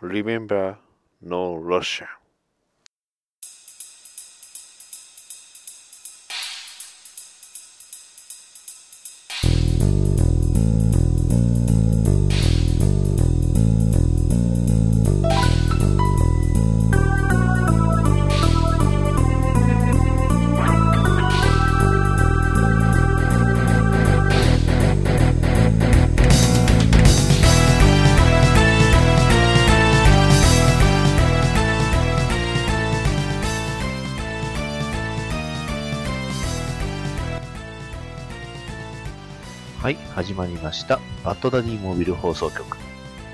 Remember No Russia ました。バッドダディモビル放送局。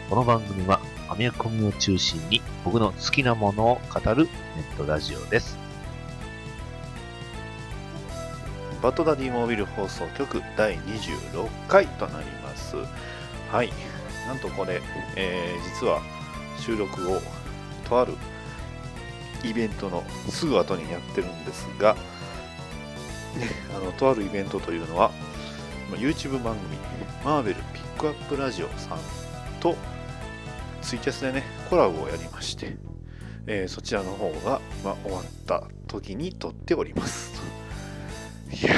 この番組は、アメコミを中心に僕の好きなものを語るネットラジオです。バッドダディモービル放送局第26回となります。はい。なんとこれ、えー実は収録をとあるイベントのすぐ後にやってるんですが、ね、あのとあるイベントというのは、まあ YouTube 番組、マーベルピックアップラジオさんとツイキャスでね、コラボをやりまして、えーそちらの方が、ま、終わった時に撮っておりますと。いや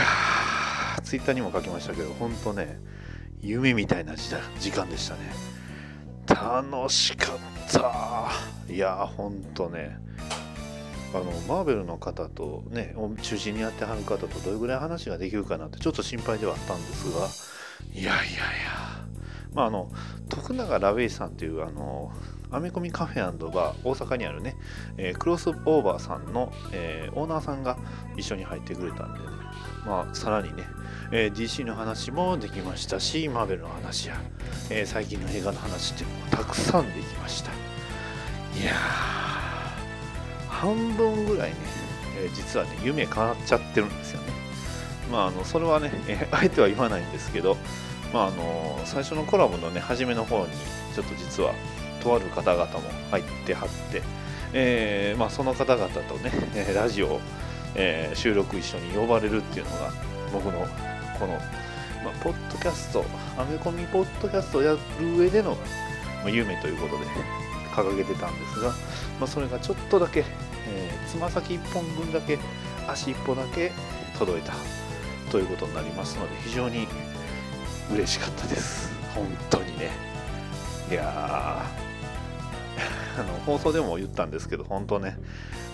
ー、ツイッターにも書きましたけど、本当ね、夢みたいな時時間でしたね。楽しかった。いやー、本当ね、あの、マーベルの方とね、を中心にやってはる方とどれぐらい話ができるかなってちょっと心配ではあったんですが、いやいやいや、まあ、あの、徳永ラベイさんという、あの、アメコミカフェバー大阪にあるね、えークロスオーバーさんの、えーオーナーさんが一緒に入ってくれたんでね、まあ、さらにね、えー DC の話もできましたし、マーベルの話や、えー最近の映画の話っていうのもたくさんできました。いやー、半分ぐらいね、え実はね、夢変わっちゃってるんですよね。まあ、あのそれはね、えーあえては言わないんですけど、まあ、あの最初のコラボのね、初めの方に、ちょっと実は、とある方々も入ってはって、えーまあ、その方々とね、ラジオ、えー収録一緒に呼ばれるっていうのが僕のこの、まあ、ポッドキャストアメコミポッドキャストをやる上での、ま、夢ということで掲げてたんですが、まあ、それがちょっとだけつま、先1本分だけ足1歩だけ届いたということになりますので非常に嬉しかったです本当にねいや あの放送でも言ったんですけど、本当ね、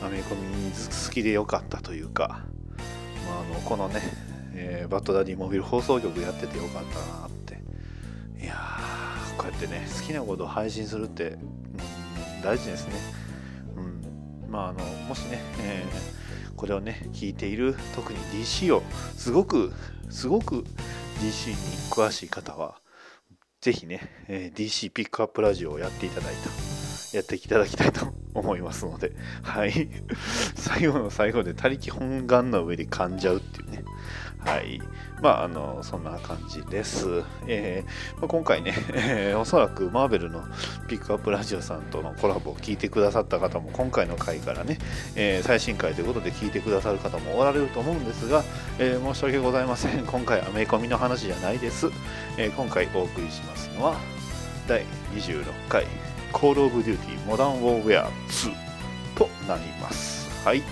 アメコミ好きでよかったというか、まあ、あのこのね、えーバッドダディモビル放送局やっててよかったなって。いや、こうやってね、好きなことを配信するって、うん大事ですね。まあ、あの、もしね、えーこれをね、聞いている、特に DC を、すごく、すごく DC に詳しい方は、是非ね、えー DC ピックアップラジオをやっていただいた。やっていただきたいと 思いますので、はい。最後の最後で他力本願の上で噛んじゃうっていうね。はい。まあ、あの、そんな感じです。えーまあ、今回ね、え ーおそらくマーベルのピックアップラジオさんとのコラボを聞いてくださった方も、今回の回からね、えー最新回ということで聞いてくださる方もおられると思うんですが、えー申し訳ございません。今回アメコミの話じゃないです。えー今回お送りしますのは、第26回 Call of Duty Modern Warfare 2となります。はい。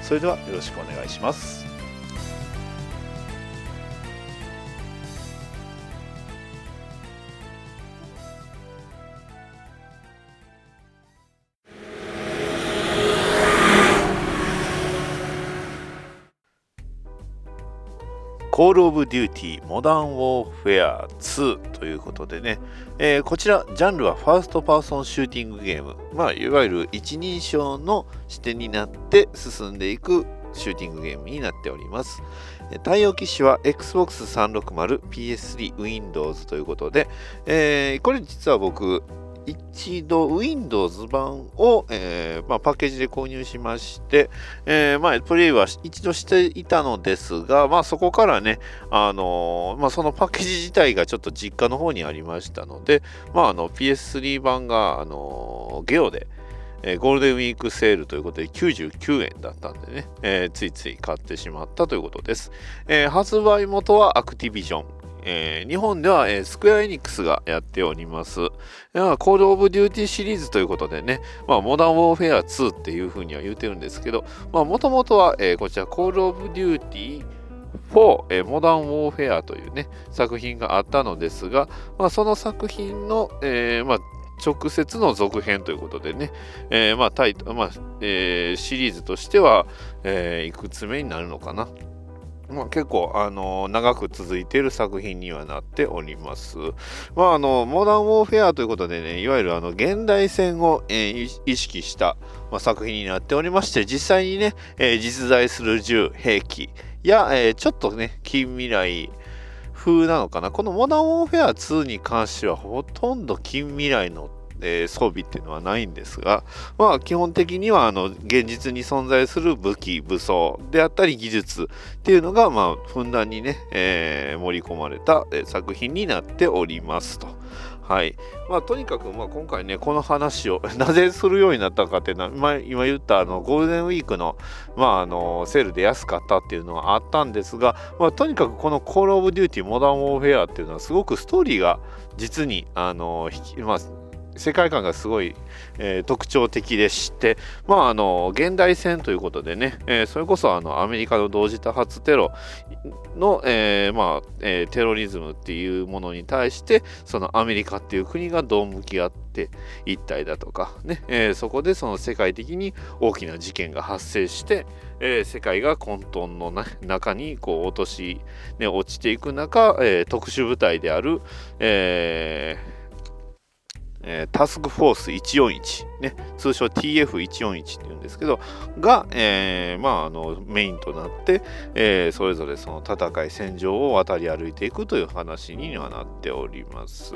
それではよろしくお願いします。Call of Duty Modern Warfare 2ということでね、えーこちら、ジャンルはファーストパーソンシューティングゲーム。まあ、いわゆる一人称の視点になって進んでいくシューティングゲームになっております。対応機種は Xbox 360、PS3、Windows ということで、えーこれ実は僕、一度 Windows 版を、えーまあ、パッケージで購入しまして、えーまあ、プレイは一度していたのですが、まあ、そこからね、あのーまあ、そのパッケージ自体がちょっと実家の方にありましたので、まあ、あの PS3 版が、あのーゲオで、えーゴールデンウィークセールということで99円だったんでね、えーついつい買ってしまったということです。えー発売元はアクティビジョン。えー、日本では、えー、スクエア・エニックスがやっております。コール・オブ・デューティーシリーズということでね、まあ、モダン・ウォーフェア2っていうふうには言うてるんですけど、もともとは、えー、こちら、コール・オブ・デューティー4、えー、モダン・ウォーフェアというね、作品があったのですが、まあ、その作品の、えー、まあ、直接の続編ということでね、えー、まあタイ、まあえー、シリーズとしては、えー、いくつ目になるのかな。まあ、結構、あの長く続いている作品にはなっております。まあ、あのモダン・ウォーフェアということでね、いわゆるあの現代戦を、えー、意識した、まあ、作品になっておりまして、実際にね、えー、実在する銃、兵器や、えー、ちょっとね、近未来風なのかな。このモダン・ウォーフェア2に関しては、ほとんど近未来のえー、装備っていうのはないんですが、まあ、基本的にはあの現実に存在する武器、武装であったり技術っていうのが、まあ、ふんだんにね、えー、盛り込まれた、作品になっておりますと。はい。まあ、とにかく、まあ、今回ね、この話を なぜするようになったかっていうのは、まあ、今言ったあのゴールデンウィークの,、まあ、あのセールで安かったっていうのはあったんですが、まあ、とにかくこのコール・オブ・デューティー・モダン・ウォーフェアっていうのはすごくストーリーが実にあの、まあ、世界観がすごい、えー、特徴的でして、まあ、あの現代戦ということでね、えー、それこそあのアメリカの同時多発テロの、えー、まあえテロリズムっていうものに対してそのアメリカっていう国がどう向き合って一体だとかね、えそこでその世界的に大きな事件が発生して、え世界が混沌の中にこう落とし、ね、落ちていく中、え特殊部隊である、えーえー、タスクフォース141、ね、通称 TF141 っていうんですけど、が、えー、まあ、あのメインとなって、えー、それぞれその戦い、戦場を渡り歩いていくという話にはなっております。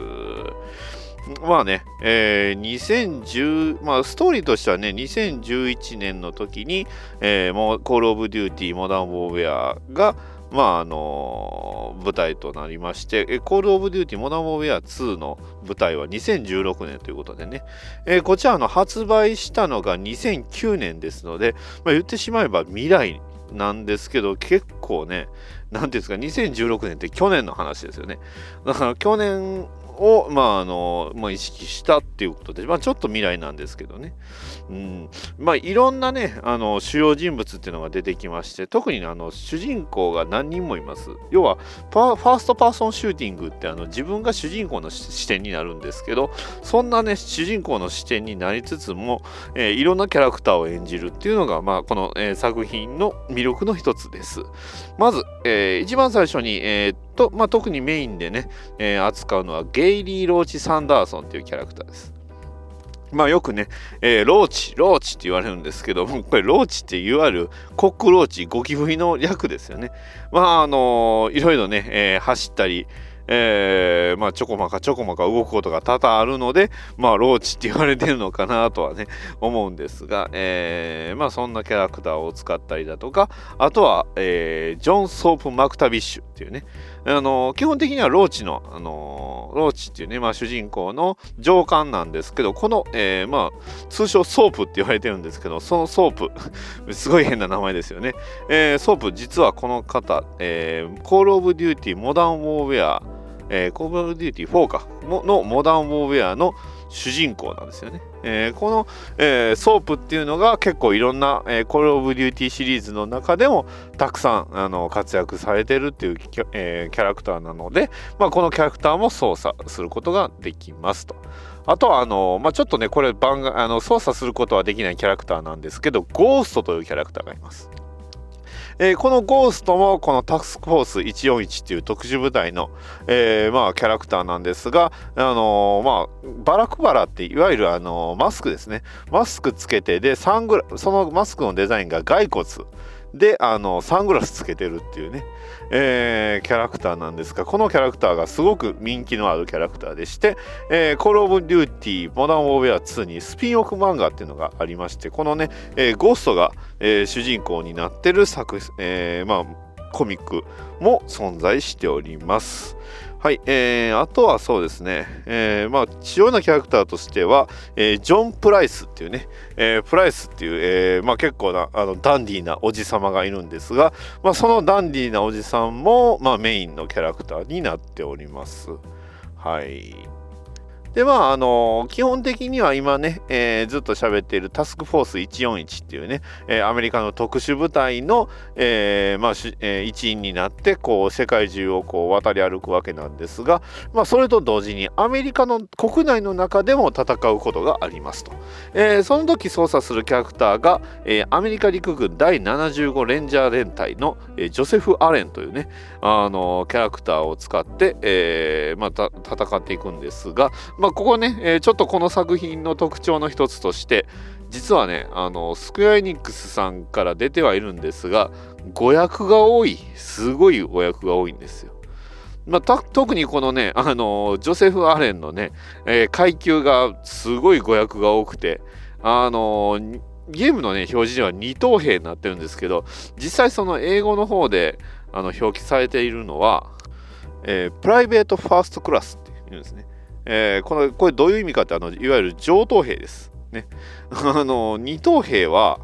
まあね、えー、2010、まあ、ストーリーとしてはね、2011年の時に、えー、もうコール・オブ・デューティー・モダン・ウォーウェアが、まああの舞台となりまして、コール・オブ・デューティ・モダン・ウォーウェア2の舞台は2016年ということでね、えー、こちらの発売したのが2009年ですので、まあ、言ってしまえば未来なんですけど、結構ね、何ていうんですか、2016年って去年の話ですよね。だから去年を、まああのまあ、意識したっていうことで、まあ、ちょっと未来なんですけどね、うん。まあ、いろんなねあの主要人物っていうのが出てきまして特に、あの主人公が何人もいます。要はファーストパーソンシューティングってあの自分が主人公の視点になるんですけどそんなね主人公の視点になりつつも、えー、いろんなキャラクターを演じるっていうのが、まあ、この、えー、作品の魅力の一つです。まず、えー、一番最初に、えーと、まあ、特にメインでね、えー、扱うのはゲイリー・ローチ・サンダーソンというキャラクターです。まあよくね、えー、ローチ、ローチって言われるんですけども、これローチっていわゆるコックローチ、ゴキブリの略ですよね。まああのー、いろいろね、えー、走ったり、えー、まあ、ちょこまかちょこまか動くことが多々あるので、まあ、ローチって言われてるのかなとはね、思うんですが、えー、まあ、そんなキャラクターを使ったりだとか、あとは、えー、ジョン・ソープ・マクタビッシュっていうね、あの基本的にはローチの、あのローチっていうね、まあ、主人公の上官なんですけど、この、えー、まあ、通称ソープって言われてるんですけど、そのソープ、すごい変な名前ですよね。えー、ソープ、実はこの方、えー、コール・オブ・デューティー・モダン・ウォーフェア、えー、コール・オブ・デューティー4かのモダン・ウォーフェアの主人公なんですよね。えー、この、えー、ソープっていうのが結構いろんな、えー、コール・オブ・デューティーシリーズの中でもたくさんあの活躍されてるっていうキャ,、えー、キャラクターなので、まあ、このキャラクターも操作することができますと。あとはあの、まあ、ちょっとねこれ番あの操作することはできないキャラクターなんですけどゴーストというキャラクターがいます。えー、このゴーストもこのタスクフォース141っていう特殊部隊の、えー、まあ、キャラクターなんですが、あのー、まあ、バラクラバっていわゆる、あのマスクですね。マスクつけてでサングラそのマスクのデザインが骸骨。であのサングラスつけてるっていうね、えー、キャラクターなんですがこのキャラクターがすごく人気のあるキャラクターでして、えー、コール・オブ・デューティー・モダン・ウォーウェア2にスピンオフ漫画っていうのがありましてこのね、えー、ゴーストが、えー、主人公になってる作、えー、まあコミックも存在しております。はい、えー、あとはそうですね、えー、まあ主要なキャラクターとしては、えー、ジョン・プライスっていうね、えー、プライスっていう、えーまあ、結構なあのダンディーなおじ様がいるんですが、まあ、そのダンディーなおじさんも、まあ、メインのキャラクターになっております。はい。でまああの基本的には今ね、えー、ずっと喋っているタスクフォース141っていうね、えー、アメリカの特殊部隊の、えー、まあえー、一員になってこう世界中をこう渡り歩くわけなんですが、まあ、それと同時にアメリカの国内の中でも戦うことがありますと、えー、その時操作するキャラクターが、えー、アメリカ陸軍第75レンジャー連隊の、えー、ジョセフ・アレンというねあのキャラクターを使って、えーまあ、戦っていくんですがまあ、ここね、えー、ちょっとこの作品の特徴の一つとして、実はね、あの、スクエアエニックスさんから出てはいるんですが、誤訳が多い、すごい誤訳が多いんですよ。まあ、特にこのね、あの、ジョセフ・アレンのね、えー、階級がすごい誤訳が多くて、あの、ゲームのね、表示では二等兵になってるんですけど、実際その英語の方であの表記されているのは、えー、プライベートファーストクラスっていうんですね。えー、このこれどういう意味かってあのいわゆる上等兵です。ね、あの二等兵は、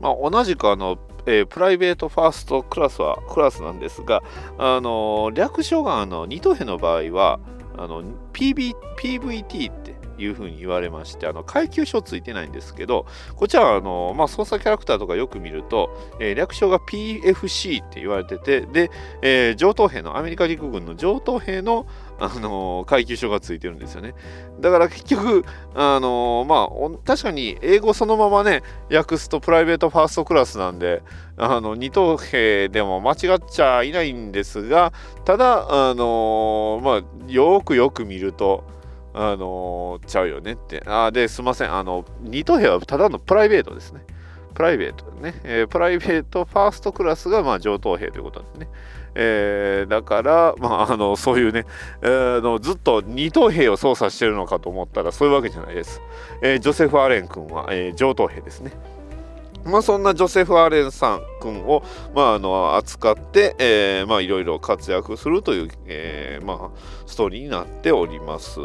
まあ、同じくあの、えー、プライベートファーストクラスはクラスなんですが、あの略称があの二等兵の場合はあの PB PVT っていうふうに言われまして、あの階級書ついてないんですけど、こちらはあの、まあ、操作キャラクターとかよく見ると、えー、略称が PFC って言われてて、で、えー、上等兵の、アメリカ陸軍の上等兵のあの階級書がついてるんですよね。だから結局、あのまあ、確かに英語そのままね、訳すとプライベートファーストクラスなんで、あの二等兵でも間違っちゃいないんですが、ただ、あのまあ、よくよく見ると、あのちゃうよねって。あで、すいません。あの、二等兵はただのプライベートですね。プライベートね。えー、プライベートファーストクラスが、まあ、上等兵ということなんですね。えー、だから、まあ、あのそういうね、えー、のずっと二等兵を操作してるのかと思ったらそういうわけじゃないです。えー、ジョセフ・アレン君は、え、上等兵ですね。まあ、そんなジョセフ・アレンさん君を、まあ、あの扱って、えーまあ、いろいろ活躍するという、えーまあ、ストーリーになっております。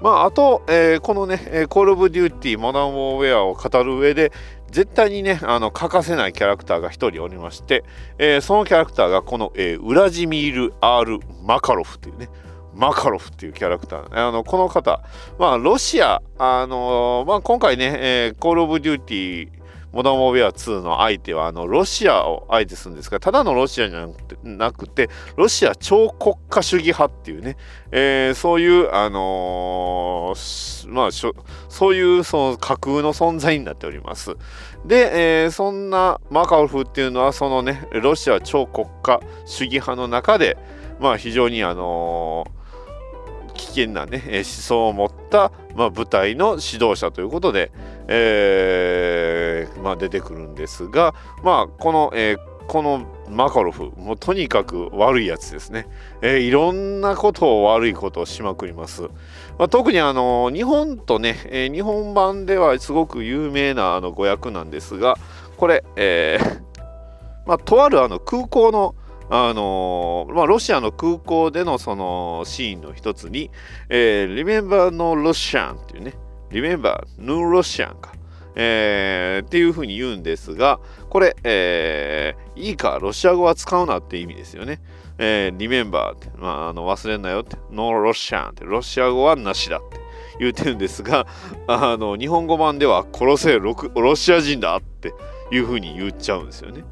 まあ、あと、えー、このね、コール・オブ・デューティー・モダン・ウォーウェアを語る上で、絶対にね、あの、欠かせないキャラクターが1人おりまして、えー、そのキャラクターがこの、えー、ウラジミール・ R・ マカロフというね、マカロフっていうキャラクター。あの、この方、まあ、ロシア、あのー、まあ、今回ね、えー、コール・オブ・デューティー、モダン・ウォーェア2の相手はあのロシアを相手するんですがただのロシアじゃなくてロシア超国家主義派っていうね、えー、そういう、あのー、まあ、そういうその架空の存在になっております。で、えー、そんなマカオフっていうのはそのねロシア超国家主義派の中で、まあ、非常にあのー危険な、ね、思想を持った、まあ、部隊の指導者ということで、えーまあ、出てくるんですが、まあ、この、えー、このマカロフ、もうとにかく悪いやつですね。えー、いろんなことを悪いことをしまくります。まあ、特にあの日本とね、えー、日本版ではすごく有名なあの語訳なんですが、これ、えーまあ、とあるあの空港のあのまあ、ロシアの空港でのそのシーンの一つに、えー、Remember no Russian っていうね、Remember no Russian か、えー、っていうふうに言うんですが、これ、えー、いいか、ロシア語は使うなって意味ですよね。えー、Remember って、まあ、あの忘れんなよって、No Russian って、ロシア語はなしだって言うてるんですが、あの日本語版では殺せロロシア人だっていうふうに言っちゃうんですよね。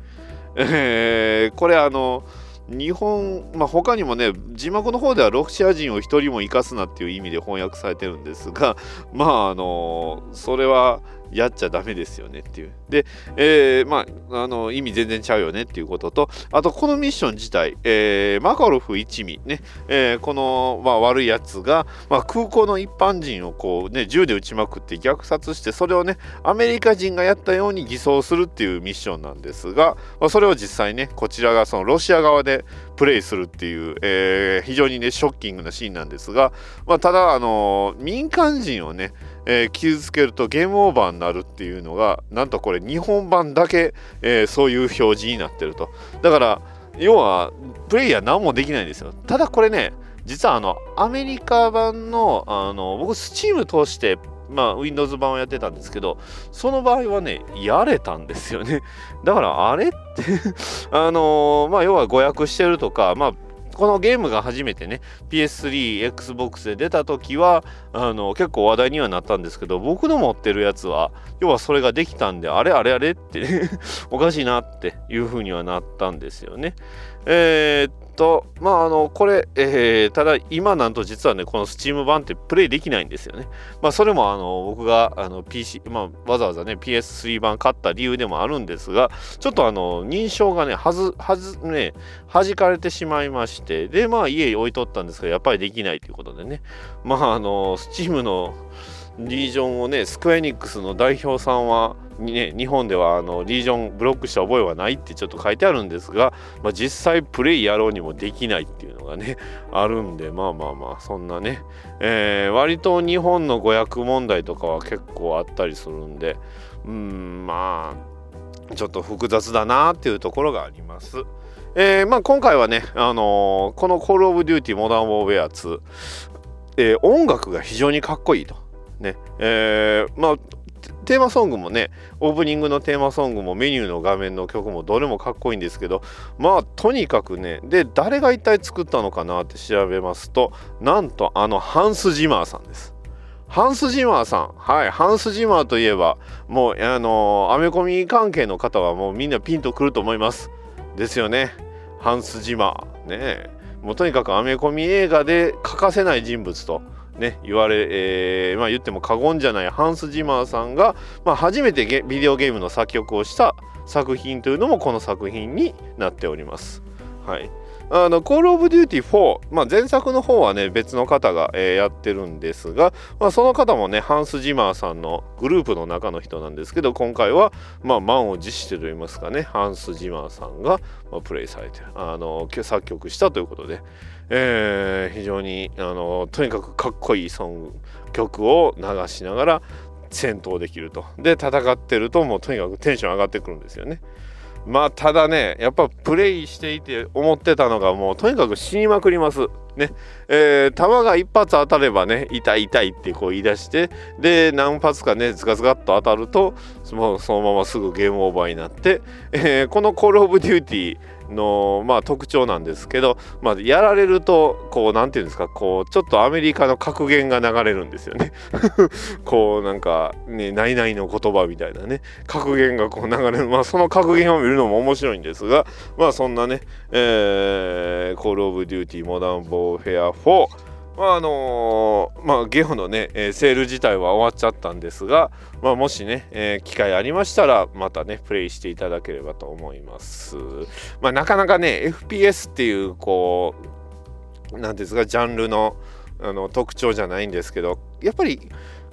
えー、これあの日本、まあ、他にもね字幕の方ではロシア人を一人も生かすなっていう意味で翻訳されてるんですがまああのそれはやっちゃダメですよねっていう。で、えー、まあ、あの、意味全然ちゃうよねっていうことと、あと、このミッション自体、えー、マカロフ一味ね、えー、この、まあ、悪いやつが、まあ、空港の一般人をこうね、銃で撃ちまくって虐殺して、それをね、アメリカ人がやったように偽装するっていうミッションなんですが、まあ、それを実際ね、こちらがそのロシア側でプレイするっていう、えー、非常にね、ショッキングなシーンなんですが、まあ、ただ、あの民間人をね、えー、傷つけるとゲームオーバーになるっていうのがなんとこれ日本版だけ、え、そういう表示になってると。だから要はプレイヤー何もできないんですよ。ただこれね実はあのアメリカ版のあの僕 Steam 通してまあ、Windows 版をやってたんですけど、その場合はね、やれたんですよね。だから、あれって あのー、まあ、要は誤訳してるとか、まあ、このゲームが初めてね PS3、Xbox で出た時はあの結構話題にはなったんですけど僕の持ってるやつは要はそれができたんであれあれあれってね おかしいなっていう風にはなったんですよね。えー、と、まあ、あの、これ、えー、ただ、今なんと実はね、この Steam 版ってプレイできないんですよね。まあ、それも、あの、僕が、あの、PC、まあ、わざわざね、PS3 版買った理由でもあるんですが、ちょっとあの、認証がね、はず、はず、ね、弾かれてしまいまして、で、まあ、家に置いとったんですけど、やっぱりできないということでね、まあ、あの、Steam の、リージョンをね、スクエニックスの代表さんは、ね、日本ではあのリージョンブロックした覚えはないってちょっと書いてあるんですが、まあ、実際プレイやろうにもできないっていうのがね あるんでまあまあまあそんなね、えー、割と日本の語訳問題とかは結構あったりするんでうんまあちょっと複雑だなっていうところがあります。えーまあ、今回はね、あのー、この Call of Duty Modern Warfare 2、え、音楽が非常にかっこいいと。ね。えー、まあテーマソングもねオープニングのテーマソングもメニューの画面の曲もどれもかっこいいんですけどまあとにかくねで誰が一体作ったのかなって調べますとなんとあのハンス・ジマーさんです。ハンス・ジマーさん。はいハンス・ジマーといえばもうあのー、アメコミ関係の方はもうみんなピンとくると思います。ですよね。ハンス・ジマー。ね。もうとにかくアメコミ映画で欠かせない人物と。ね、言われ、えー、まあ言っても過言じゃないハンス・ジマーさんが、まあ、初めてビデオゲームの作曲をした作品というのもこの作品になっております。はい。あの、コールオブデューティ4、まあ、前作の方はね、別の方が、えー、やってるんですが、まあ、その方もね、ハンス・ジマーさんのグループの中の人なんですけど、今回は、まあ、満を持してといいますかね、ハンス・ジマーさんが、まあ、プレイされて、あの、作曲したということで、えー、非常にあのとにかくかっこいいソング曲を流しながら戦闘できると。で戦ってるともうとにかくテンション上がってくるんですよね。まあただねやっぱプレイしていて思ってたのがもうとにかく死にまくります。ね。えー、弾が一発当たればね痛い痛いってこう言い出してで何発かねズカズカっと当たるともうそのまますぐゲームオーバーになって、えー、この「コール・オブ・デューティー」の、まあ、特徴なんですけど、まあ、やられるとこう何て言うんですかこうちょっとアメリカの格言が流れるんですよね。こうなんかねないないの言葉みたいなね。格言がこう流れる。まあその格言を見るのも面白いんですがまあそんなね、えー、コール・オブ・デューティー・モダン・ウォーフェア4まああのー、まあ、ゲオのね、えー、セール自体は終わっちゃったんですが、まあ、もしね、えー、機会ありましたら、またね、プレイしていただければと思います。まあ、なかなかね、FPS っていう、こう、なんですか、ジャンルのあの特徴じゃないんですけど、やっぱり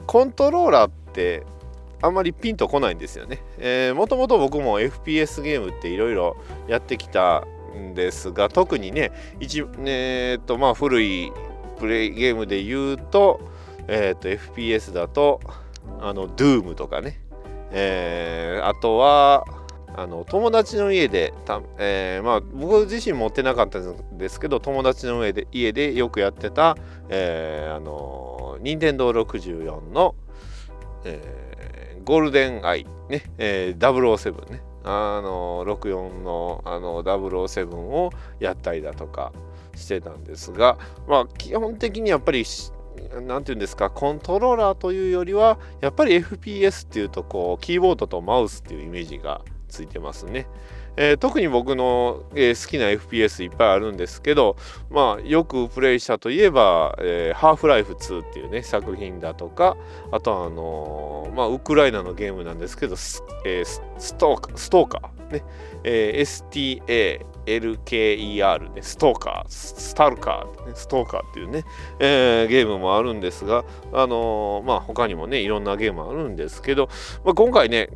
コントローラーって、あんまりピンとこないんですよね。え、もともと僕も FPS ゲームっていろいろやってきたんですが、特にね、一えー、っと、まあ古いプレイゲームで言うと、え、ー、と、FPS だと、あの、Doom とかね、えー、あとは、あの友達の家でた、えー、まあ、僕自身持ってなかったんですけど友達の上で家でよくやってた、えー、あの任天堂64の、えー、ゴールデンアイ、ね。えー、007ね。あの64のあの007をやったりだとか、してたんですが、まあ、基本的にやっぱり何て言うんですかコントローラーというよりはやっぱり FPS っていうとこうキーボードとマウスっていうイメージがついてますね。えー、特に僕の、えー、好きな FPS いっぱいあるんですけど、まあ、よくプレイしたといえば、えー、ハーフライフ2っていうね作品だとかあとはあのー、まあ、ウクライナのゲームなんですけどス,、えー、ストーカーストーカーね、えー、LKER ねストーカースタルカー、ストーカーっていうね、えー、ゲームもあるんですがあのー、まあ他にもねいろんなゲームあるんですけど、まあ、今回ね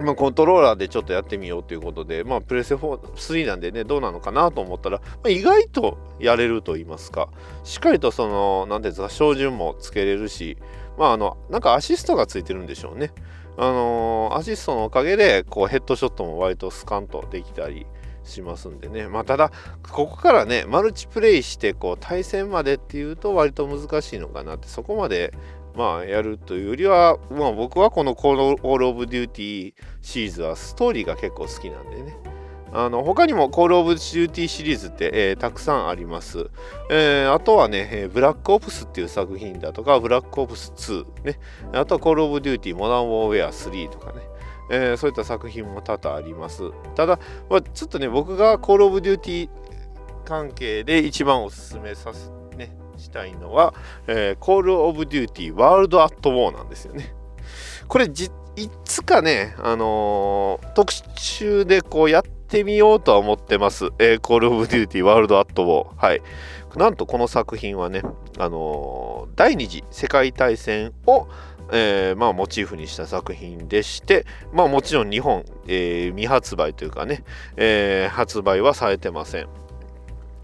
まあ、コントローラーでちょっとやってみようということで、まあ、プレステ3なんでね、どうなのかなと思ったら、まあ、意外とやれると言いますか、しっかりとその、なんていうんですか、照準もつけれるし、まあ、あの、なんかアシストがついてるんでしょうね。あのー、アシストのおかげで、こう、ヘッドショットも割とスカンとできたりしますんでね。まあただここからねマルチプレイしてこう対戦までっていうと割と難しいのかなってそこまでまあやるというよりは、まあ、僕はこのコール・オブ・デューティーシリーズはストーリーが結構好きなんでね。あの他にもコール・オブ・デューティーシリーズって、えー、たくさんあります。えー、あとはね、えー、ブラック・オプスっていう作品だとか、ブラック・オプス2、ね、あとはコール・オブ・デューティー・モダン・ウォーウェア3とかね、えー、そういった作品も多々あります。ただ、まあ、ちょっとね、僕がコール・オブ・デューティー関係で一番おすすめさせ、ね、したいのは、えー、コール・オブ・デューティー・ワールド・アット・ウォーなんですよね。これじ、いつかね、あのー、特集でこうやってみようとは思ってます。えー、コールオブデューティーワールドアットウォー。はい。なんとこの作品はね、あのー、第二次世界大戦を、えー、まあ、モチーフにした作品でして、まあ、もちろん日本、えー、未発売というかね、えー、発売はされてません。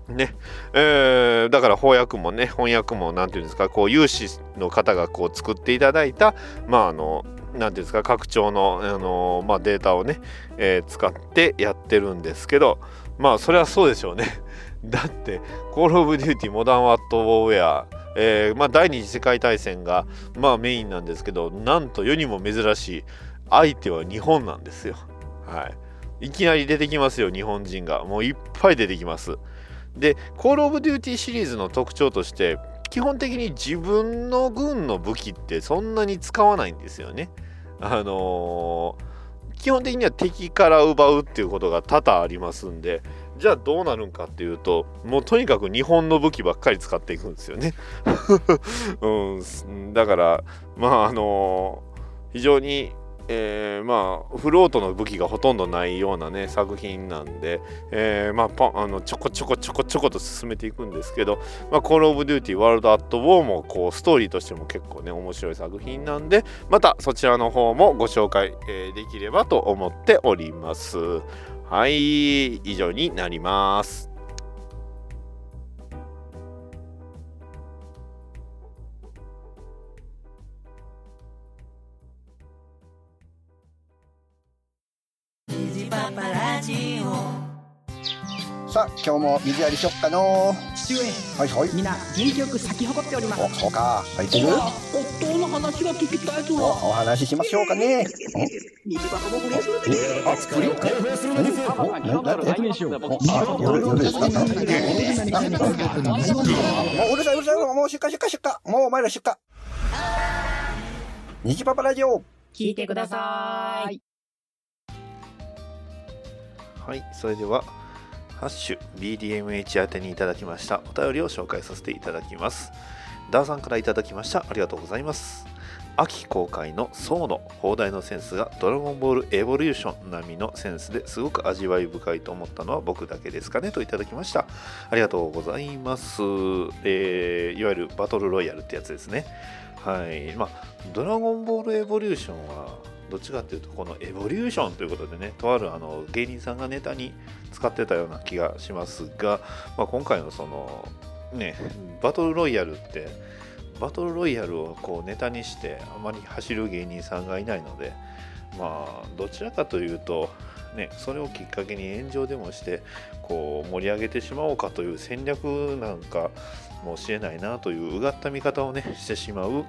ねえー、だから翻訳もね翻訳も何て言うんですかこう有志の方がこう作っていただいたまああの何ていうんですか拡張の、あのまあ、データをね、えー、使ってやってるんですけどまあそれはそうでしょうね だって「コール・オブ・デューティー・モダン・ワット・ウォーフェア」えーまあ、第二次世界大戦が、まあ、メインなんですけどなんと世にも珍しい相手は日本なんですよ。はい、いきなり出てきますよ日本人がもういっぱい出てきます。で「コール・オブ・デューティー」シリーズの特徴として基本的に自分の軍の武器ってそんなに使わないんですよね。あのー、基本的には敵から奪うっていうことが多々ありますんで、じゃあどうなるんかっていうと、もうとにかく日本の武器ばっかり使っていくんですよね。うん、だから、まああのー、非常にえー、まあフロートの武器がほとんどないようなね作品なんで、えー、まああのちょこちょこちょこちょこと進めていくんですけど、まあ、コール・オブ・デューティー・ワールド・アット・ウォーもこうストーリーとしても結構ね面白い作品なんでまたそちらの方もご紹介、えー、できればと思っておりますはい以上になります。さあ今日も水やりしよっかの父上。はいはい。みんな元気よく咲き誇っております。おそうか。咲いてる夫の話が聞きたいぞ。おお話ししましょうかね。水場も不倫するであ不倫何何何夜夜ですかもううるさいうるさいもう出荷出荷出荷もうお前ら出荷虹パパラジオ聞いてくださいはいそれではハッシュ BDMH 宛てにいただきましたお便りを紹介させていただきます。ダーさんからいただきました。ありがとうございます。秋公開の層の放題のセンスがドラゴンボールエボリューション並みのセンスですごく味わい深いと思ったのは僕だけですかねといただきました。ありがとうございます。えー、いわゆるバトルロイヤルってやつですね。はい。まあ、ドラゴンボールエボリューションはどっちかっていうとこのエボリューションということでねとあるあの芸人さんがネタに使ってたような気がしますが、まあ、今回のそのねバトルロイヤルってバトルロイヤルをこうネタにしてあまり走る芸人さんがいないのでまあどちらかというとね、それをきっかけに炎上でもしてこう盛り上げてしまおうかという戦略なんかもしれないなといううがった見方をねしてしまう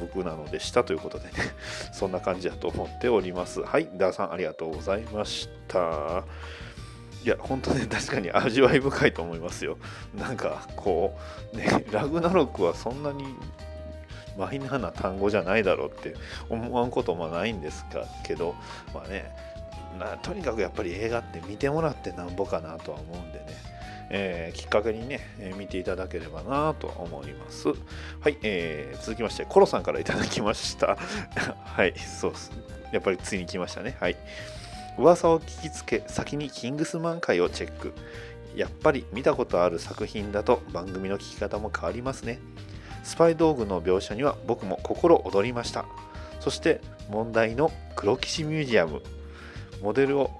僕なのでしたということでね。そんな感じだと思っております。はいダーさんありがとうございました。いや本当ね確かに味わい深いと思いますよ。なんかこうねラグナロクはそんなにマイナーな単語じゃないだろうって思わんこともないんですかけどまあねとにかくやっぱり映画って見てもらってなんぼかなとは思うんでね、えー、きっかけにね、えー、見ていただければなと思います。はい、えー、続きまして、コロさんからいただきました。はい、そうっす。やっぱりついに来ましたね。はい。噂を聞きつけ、先にキングスマン会をチェック。やっぱり見たことある作品だと番組の聞き方も変わりますね。スパイ道具の描写には僕も心躍りました。そして問題の黒騎士ミュージアムモデルを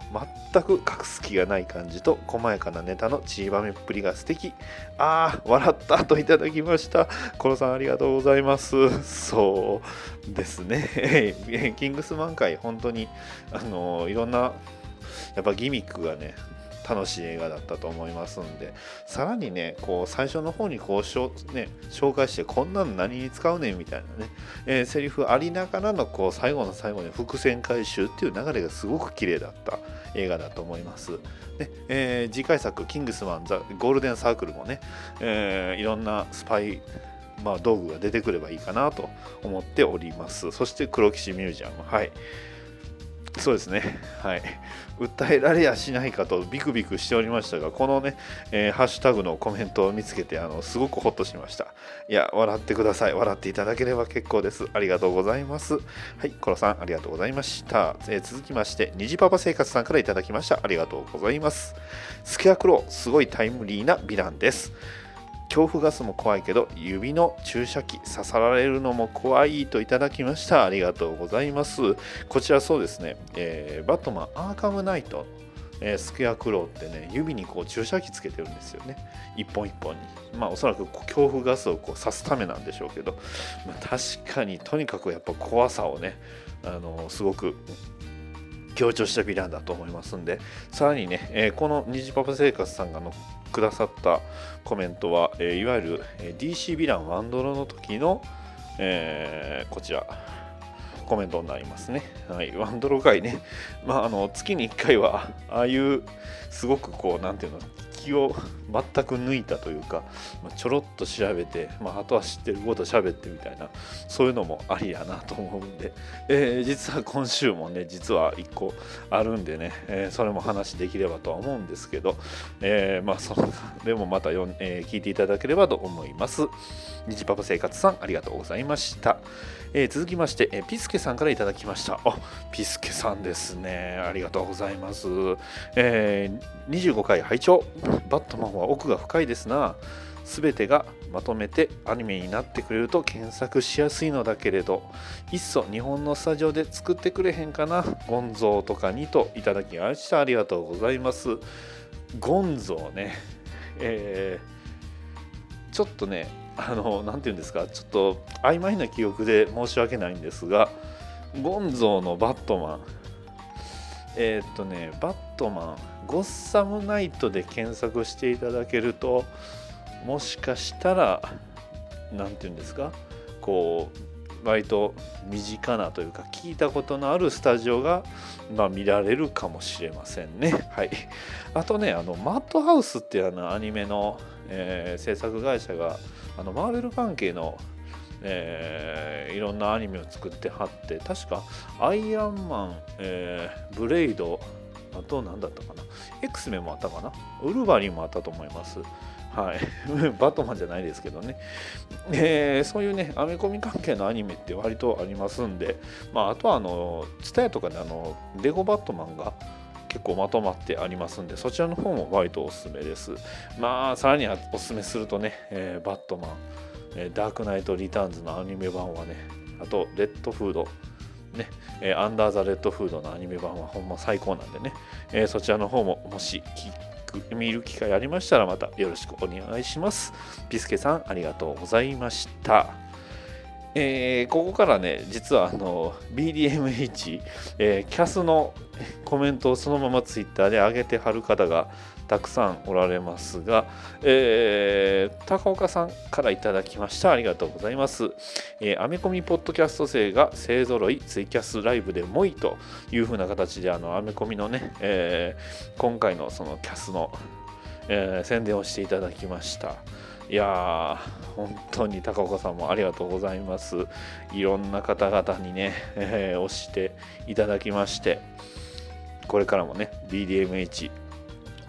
全く隠す気がない感じと細やかなネタのちりばめっぷりが素敵。ああ笑ったといただきました。コロさんありがとうございます。そうですね。キングスマン界本当にあのいろんなやっぱギミックがね楽しい映画だったと思いますんでさらにねこう最初の方にこうしょ、ね、紹介してこんなの何に使うねんみたいなね、えー、セリフありながらのこう最後の最後に伏線回収っていう流れがすごく綺麗だった映画だと思います。でえー、次回作「キングスマン・ザ・ゴールデンサークル」もね、えー、いろんなスパイまあ、道具が出てくればいいかなと思っております。そして黒騎士ミュージアム。はい。そうですね。はい。訴えられやしないかとビクビクしておりましたが、このね、えー、ハッシュタグのコメントを見つけて、あの、すごくホッとしました。いや、笑ってください。笑っていただければ結構です。ありがとうございます。はい、コロさん、ありがとうございました。えー、続きまして、虹パパ生活さんからいただきました。ありがとうございます。スケアクロー、すごいタイムリーなヴィランです。恐怖ガスも怖いけど指の注射器刺さられるのも怖いといただきました。ありがとうございます。こちらそうですね、えー、バットマンアーカムナイト。えー、スクエアクローってね指にこう注射器つけてるんですよね。一本一本に。まあおそらく恐怖ガスをこう刺すためなんでしょうけど、まあ、確かにとにかくやっぱ怖さをねあのすごく強調したヴィランだと思いますんで。さらにね、えー、この虹パパ生活さんがのくださったコメントは、えー、いわゆる DC ヴィランワンドロの時の、えー、こちらコメントになりますね。はい、ワンドロ回ね、まあ、あの月に1回はああいうすごくこう何ていうの気を全く抜いたというか、まあ、ちょろっと調べて、まあ、あとは知ってること喋ってみたいなそういうのもありやなと思うんで、えー、実は今週もね実は1個あるんでね、えー、それも話できればとは思うんですけど、えー、まあそのでもまたよ、え聞いていただければと思います。虹パパ生活さんありがとうございました。え、続きまして、えー、ピスケさんからいただきました。あ、ピスケさんですね。ありがとうございます。え、25回拝聴バットマンは奥が深いですな。すべてがまとめてアニメになってくれると検索しやすいのだけれど、いっそ日本のスタジオで作ってくれへんかな。ゴンゾーとかにといただきました。ありがとうございます。ゴンゾーね。えー、ちょっとね、あの何て言うんですかちょっと曖昧な記憶で申し訳ないんですがゴンゾーのバットマンえー、っとねバットマンゴッサムナイトで検索していただけるともしかしたら何て言うんですかこう割と身近なというか聞いたことのあるスタジオが、まあ、見られるかもしれませんね。はい、あとねあのマッドハウスっていうのアニメの、えー、制作会社があのマーベル関係の、えー、いろんなアニメを作ってはって確かアイアンマン、えー、ブレイドあと何だったかな？X メンもあったかな？ウルヴァリンもあったと思います。はい、バットマンじゃないですけどね、えー、そういうね、アメコミ関係のアニメって割とありますんで、まあ、あとはあの、ツタヤとかであのレゴバットマンが結構まとまってありますんで、そちらの方も割とおすすめです。まあ、さらにおすすめするとね、えー、バットマン、え、ダークナイト・リターンズのアニメ版はね、あと、レッドフード、ね、え、アンダー・ザ・レッドフードのアニメ版はほんま最高なんでね、えー、そちらの方ももし見る機会ありましたらまたよろしくお願いします。ピスケさんありがとうございました。えー、ここからね、実はあの BDMH、えー、キャスのコメントをそのままツイッターで上げてはる方がたくさんおられますが、えー、高岡さんからいただきました。ありがとうございます。えー、アメコミポッドキャスト生が勢ぞろいツイキャスライブでもいという風な形で、あの、アメコミのね、えー、今回のそのキャスの、えー、宣伝をしていただきました。いやー、本当に高岡さんもありがとうございます。いろんな方々にね、えー、押していただきまして、これからもね、BDMH、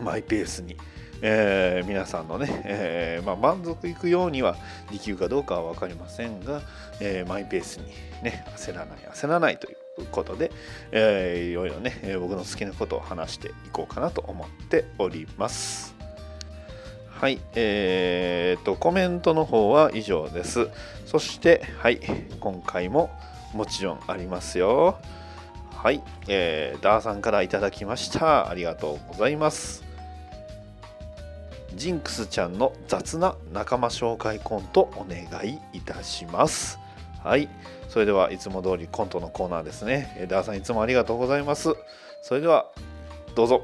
マイペースに、えー、皆さんのね、えーまあ、満足いくようにはできるかどうかは分かりませんが、えー、マイペースにね、焦らない、焦らないということで、え、いろいろね、僕の好きなことを話していこうかなと思っております。はい、えー、と、コメントの方は以上です。そして、はい、今回ももちろんありますよ。はい、えー、ダーさんからいただきました。ありがとうございます。ジンクスちゃんの雑な仲間紹介コントお願いいたします。はい。それではいつも通りコントのコーナーですね。え、だあさんいつもありがとうございます。それではどうぞ。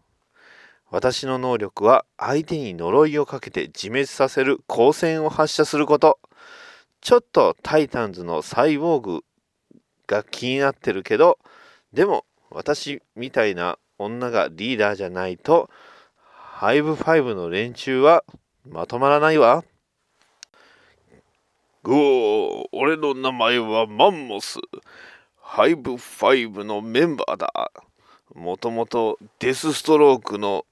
私の能力は相手に呪いをかけて自滅させる光線を発射することちょっとタイタンズのサイボーグが気になってるけどでも私みたいな女がリーダーじゃないとハイブ5の連中はまとまらないわ。おお、俺の名前はマンモス。ハイブ5のメンバーだ。もともとデスストロークの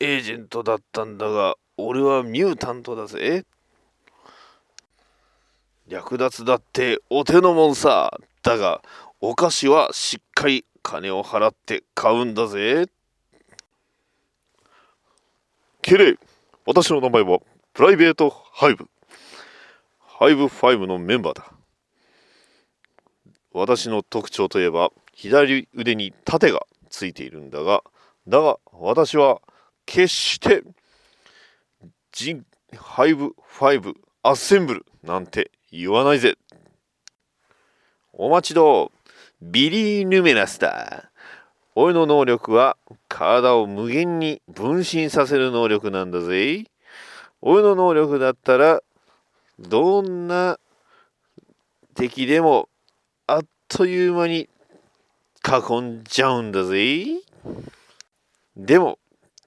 エージェントだったんだが、俺はミュータントだぜ。略奪だってお手のもんさ。だが、お菓子はしっかり金を払って買うんだぜ。キレイ私の名前はプライベートハイブ。ハイブ5のメンバーだ。私の特徴といえば、左腕に盾がついているんだが、だが私は決してジンハイブ5アッセンブルなんて言わないぜ。お待ちどビリー・ヌメラスだ。俺の能力は体を無限に分身させる能力なんだぜ。俺の能力だったらどんな敵でもあっという間に囲んじゃうんだぜ。でも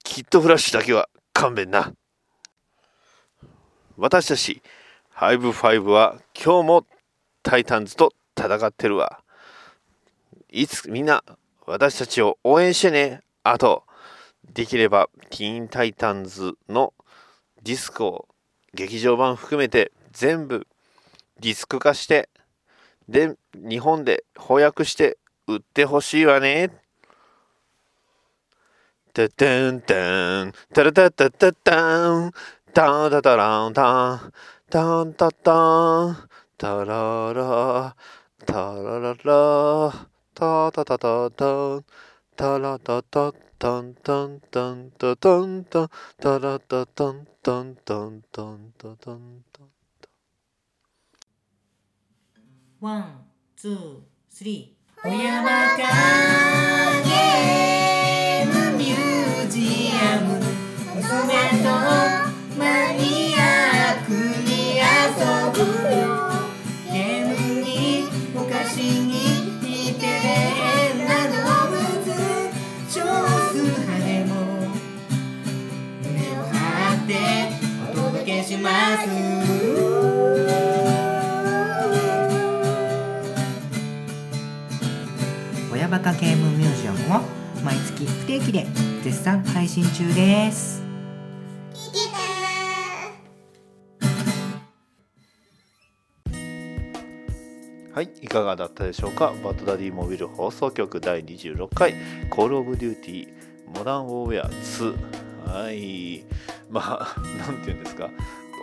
きっとフラッシュだけは勘弁な。私たちハイブ5は今日もタイタンズと戦ってるわ。いつみんな私たちを応援してね。あと、できればティーンタイタンズのディスクを劇場版含めて全部ディスク化して、で、日本で翻訳して売ってほしいわね。ててんてん、たらたたたたん、たんたたらんたん、たんたたん、たらら、たららら、たたたたたん、たらたたたんたんたんたたんたん、たらたたんたんたんたんたたんたん。ワン、ツー、スリー。お山かげ。アム娘とマニアックに遊ぶよゲームにお菓子に似て変な動物少数派でも胸を張ってお届けします親バカゲームミュージアムを毎月不定期で絶賛配信中です。はい、いかがだったでしょうか？バッドダディモビル放送局第26回コールオブデューティーモダンウォーウェア2はい。まあなんていうんですか？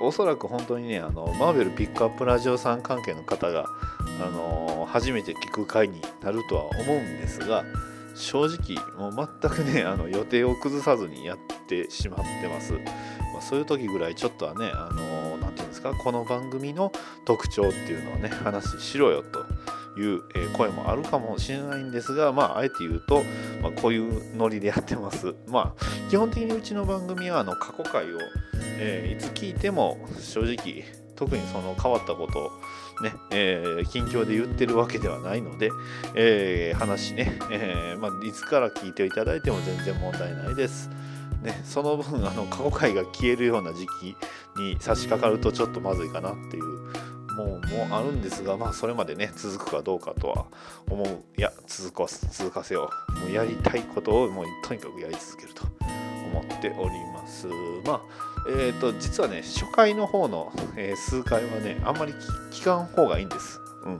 おそらく本当にねあのマーベルピックアップラジオさん関係の方があの初めて聞く回になるとは思うんですが正直もう全くね あの予定を崩さずにやってしまってます、まあ、そういう時ぐらいちょっとはねあのなんていうんですかこの番組の特徴っていうのをね話しろよという、声もあるかもしれないんですがまああえて言うと、まあ、こういうノリでやってます。まあ基本的にうちの番組はあの過去回を、えーいつ聞いても正直特にその変わったことをね、えー近況で言ってるわけではないので、えー話ね、えーまあ、いつから聞いていただいても全然問題ないです。ね、その分あの過去回が消えるような時期に差し掛かるとちょっとまずいかなっていうもうもあるんですがまあそれまでね続くかどうかとは思う。いや続か続かせよう。もうやりたいことをもうとにかくやり続けると思っております。まあえー、と実はね初回の方の、え数回はねあんまり聞かん方がいいんです。うん、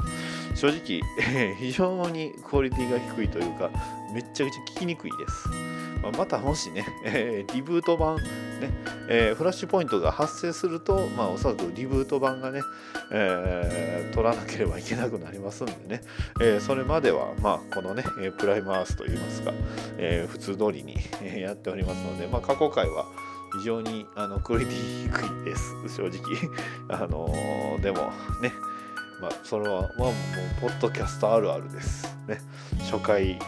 正直、え ー非常にクオリティが低いというかめっちゃくちゃ聞きにくいです、まあまたもしね、えーリブート版ね、えーフラッシュポイントが発生すると、まあ、おそらくリブート版がね、え取らなければいけなくなりますんでね、えそれまでは、まあ、このね、プライムアースといいますか、え普通通りにやっておりますので、まあ、過去回は非常にあのクオリティ低いです。正直。あのーでもね。まあそれは、まあ、もうポッドキャストあるあるです。ね。初回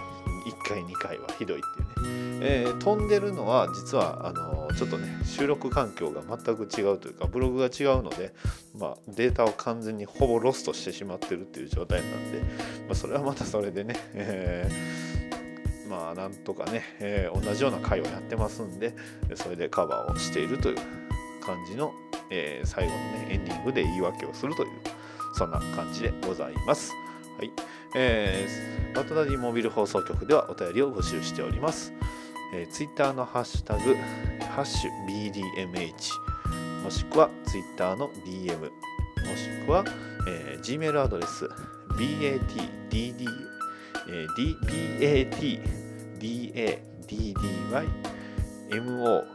1回2回はひどいっていうね、えー飛んでるのは実はあのーちょっとね収録環境が全く違うというかブログが違うので、まあ、データを完全にほぼロストしてしまってるっていう状態なんで、まあ、それはまたそれでね、えーまあなんとかね、えー同じような回をやってますんでそれでカバーをしているという感じの、えー最後のねエンディングで言い訳をするというそんな感じでございます。はい。えー、バトダディモビル放送局ではお便りを募集しております。えー、ツイッターのハッシュタグ、ハッシュ BDMH、もしくはツイッターの DM、もしくは、えー Gmail アドレス、BATDD、えー DBAT、DADDY、MOBIE、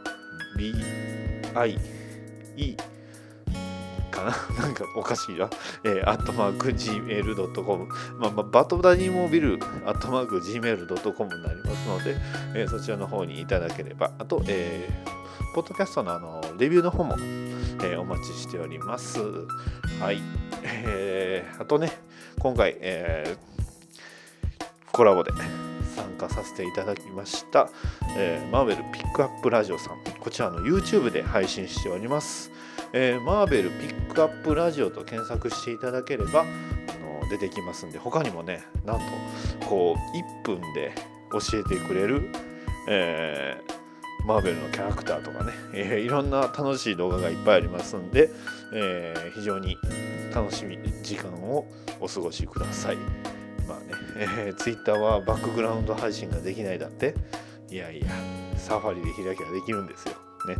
かな？なんかおかしいな。えー、アットマーク Gmail.com。まあ、まあ、バトダディモビル、アットマーク Gmail.com になりますので、えーそちらの方にいただければ、あと、えー、ポッドキャストのあのレビューの方も、えーお待ちしております。はい。えーあとね、今回、えーコラボで参加させていただきました、えーマーベルピックアップラジオさん。こちらの YouTube で配信しております。えーマーベルピックアップラジオと検索していただければあの出てきますんで他にもねなんとこう1分で教えてくれる、えーマーベルのキャラクターとかね、えーいろんな楽しい動画がいっぱいありますんで、えー非常に楽しみ時間をお過ごしください。えー、Twitter はバックグラウンド配信ができないだっていやいやサファリで開きゃできるんですよ。ね、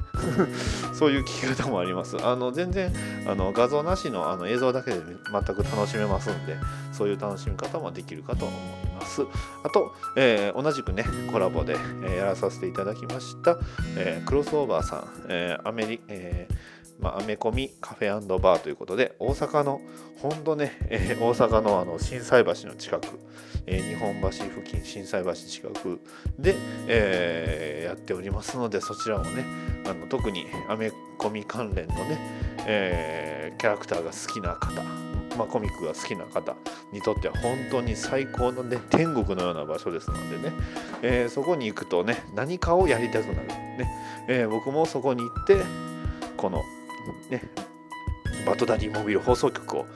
そういう聞き方もあります。あの全然あの画像なしのあの映像だけで全く楽しめますんで、そういう楽しみ方もできるかと思います。あと、えー同じくね、コラボで、えーやらさせていただきました、えークロスオーバーさん、えーアメリ、えーまあ、アメコミカフェバーということで、大阪の、本当ね、えー大阪のあの心斎橋の近く、えー日本橋付近、心斎橋近くで、えーやっておりますので、そちらもね、あの特にアメコミ関連のね、えーキャラクターが好きな方、まあ、コミックが好きな方にとっては本当に最高のね天国のような場所ですのでね、えーそこに行くとね何かをやりたくなる、ねえー僕もそこに行ってこのねバトダディモビル放送局を、ね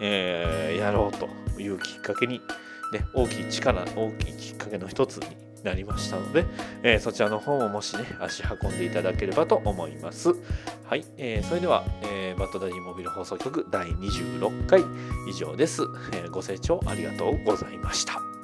えーやろうというきっかけに、ね、大きい力大きいきっかけの一つになりましたので、えーそちらの方ももしね足運んでいただければと思います。はい、えーそれでは、えーバトダディモビル放送局第26回以上です、えご清聴ありがとうございました。